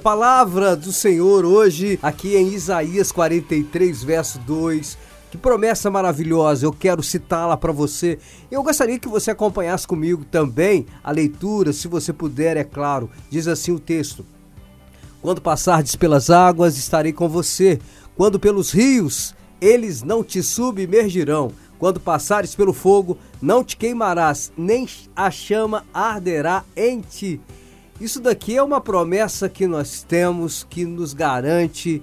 Palavra do Senhor hoje, aqui em Isaías 43, verso 2. Que promessa maravilhosa, eu quero citá-la para você. Eu gostaria que você acompanhasse comigo também a leitura, se você puder, é claro. Diz assim o texto: Quando passardes pelas águas, estarei com você. Quando pelos rios, eles não te submergirão. Quando passares pelo fogo, não te queimarás, nem a chama arderá em ti. Isso daqui é uma promessa que nós temos que nos garante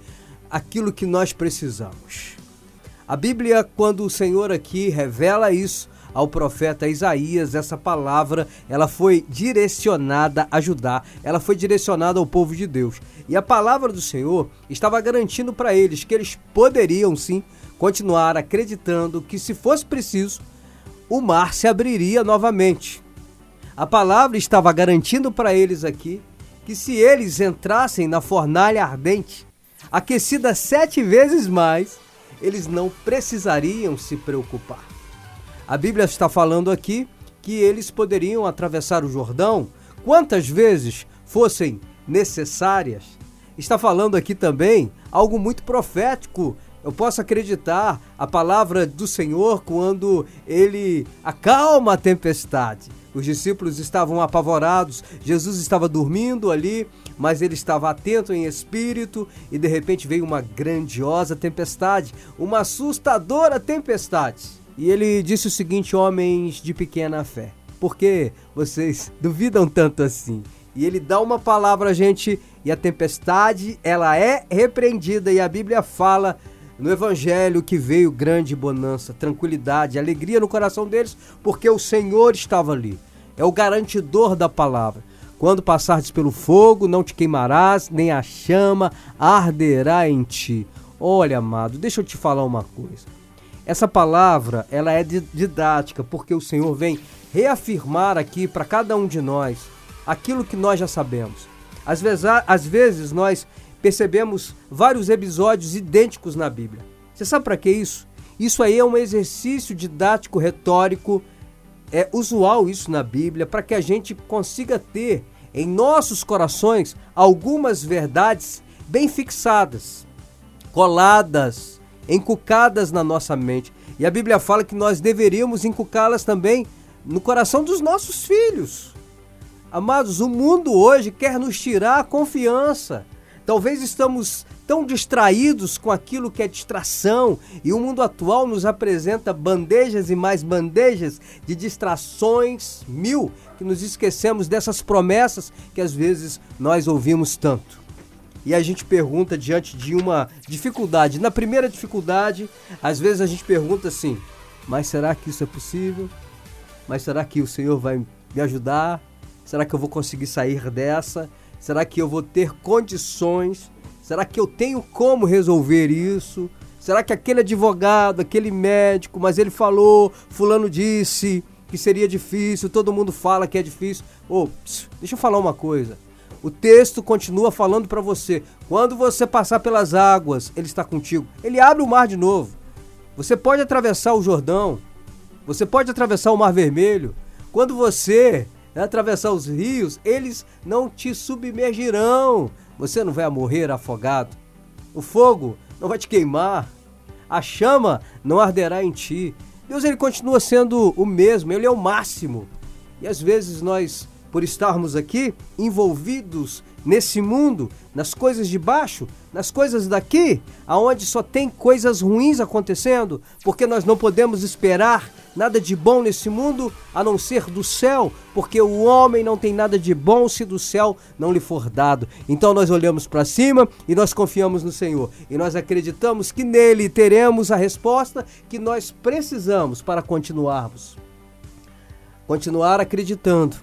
aquilo que nós precisamos. A Bíblia, quando o Senhor aqui revela isso ao profeta Isaías, essa palavra, ela foi direcionada a Judá, ela foi direcionada ao povo de Deus. E a palavra do Senhor estava garantindo para eles que eles poderiam sim continuar acreditando que se fosse preciso, o mar se abriria novamente. A palavra estava garantindo para eles aqui que se eles entrassem na fornalha ardente, aquecida sete vezes mais, eles não precisariam se preocupar. A Bíblia está falando aqui que eles poderiam atravessar o Jordão quantas vezes fossem necessárias. Está falando aqui também algo muito profético. Eu posso acreditar a palavra do Senhor quando ele acalma a tempestade. Os discípulos estavam apavorados, Jesus estava dormindo ali, mas ele estava atento em espírito e de repente veio uma grandiosa tempestade, uma assustadora tempestade. E ele disse o seguinte: Homens de pequena fé, por que vocês duvidam tanto assim? E ele dá uma palavra a gente e a tempestade, ela é repreendida e a Bíblia fala no evangelho que veio grande bonança, tranquilidade, alegria no coração deles, porque o Senhor estava ali. É o garantidor da palavra. Quando passares pelo fogo, não te queimarás, nem a chama arderá em ti. Olha, amado, deixa eu te falar uma coisa. Essa palavra, ela é didática, porque o Senhor vem reafirmar aqui para cada um de nós aquilo que nós já sabemos. Às vezes, às vezes nós percebemos vários episódios idênticos na Bíblia. Você sabe para que isso? Isso aí é um exercício didático retórico. É usual isso na Bíblia para que a gente consiga ter em nossos corações algumas verdades bem fixadas, coladas, encucadas na nossa mente. E a Bíblia fala que nós deveríamos encucá-las também no coração dos nossos filhos. Amados, o mundo hoje quer nos tirar a confiança. Talvez estamos tão distraídos com aquilo que é distração e o mundo atual nos apresenta bandejas e mais bandejas de distrações mil que nos esquecemos dessas promessas que às vezes nós ouvimos tanto. E a gente pergunta diante de uma dificuldade. Na primeira dificuldade, às vezes a gente pergunta assim: mas será que isso é possível? Mas será que o Senhor vai me ajudar? Será que eu vou conseguir sair dessa? Será que eu vou ter condições? Será que eu tenho como resolver isso? Será que aquele advogado, aquele médico, mas ele falou, fulano disse que seria difícil, todo mundo fala que é difícil. Oh, deixa eu falar uma coisa. O texto continua falando para você. Quando você passar pelas águas, ele está contigo. Ele abre o mar de novo. Você pode atravessar o Jordão. Você pode atravessar o Mar Vermelho. Quando você atravessar os rios, eles não te submergirão. Você não vai morrer afogado. O fogo não vai te queimar. A chama não arderá em ti. Deus ele continua sendo o mesmo, ele é o máximo. E às vezes nós, por estarmos aqui envolvidos nesse mundo, nas coisas de baixo, nas coisas daqui, aonde só tem coisas ruins acontecendo, porque nós não podemos esperar nada de bom nesse mundo a não ser do céu, porque o homem não tem nada de bom se do céu não lhe for dado. Então nós olhamos para cima e nós confiamos no Senhor e nós acreditamos que nele teremos a resposta que nós precisamos para continuarmos. Continuar acreditando,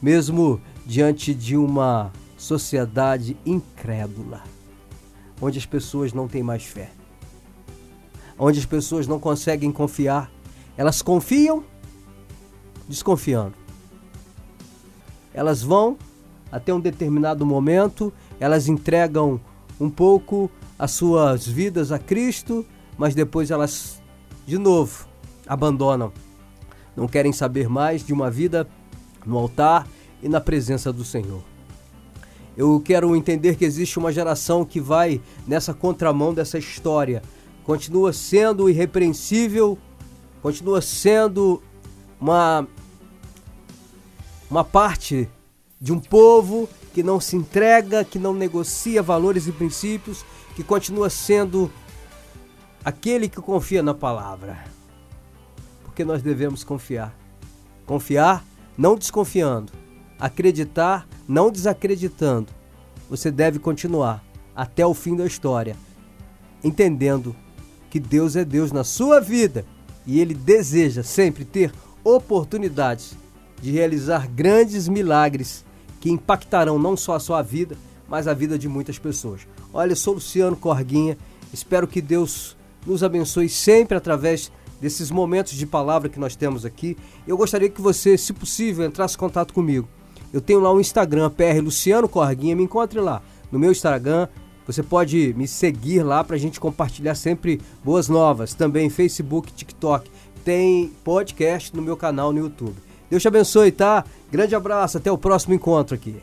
mesmo diante de uma sociedade incrédula, onde as pessoas não têm mais fé, onde as pessoas não conseguem confiar, elas confiam desconfiando. Elas vão até um determinado momento, elas entregam um pouco as suas vidas a Cristo, mas depois elas de novo abandonam. Não querem saber mais de uma vida no altar e na presença do Senhor. Eu quero entender que existe uma geração que vai nessa contramão dessa história. Continua sendo irrepreensível, continua sendo uma uma parte de um povo que não se entrega, que não negocia valores e princípios, que continua sendo aquele que confia na palavra. Porque nós devemos confiar. Confiar não desconfiando. Acreditar não desacreditando. Você deve continuar até o fim da história, entendendo que Deus é Deus na sua vida e Ele deseja sempre ter oportunidades de realizar grandes milagres que impactarão não só a sua vida, mas a vida de muitas pessoas. Olha, sou Luciano Corguinha, espero que Deus nos abençoe sempre através desses momentos de palavra que nós temos aqui. Eu gostaria que você, se possível, entrasse em contato comigo. Eu tenho lá um Instagram, PR Luciano Corguinha, me encontre lá no meu Instagram. Você pode me seguir lá para a gente compartilhar sempre boas novas. Também Facebook, TikTok. Tem podcast no meu canal no YouTube. Deus te abençoe, tá? Grande abraço, até o próximo encontro aqui.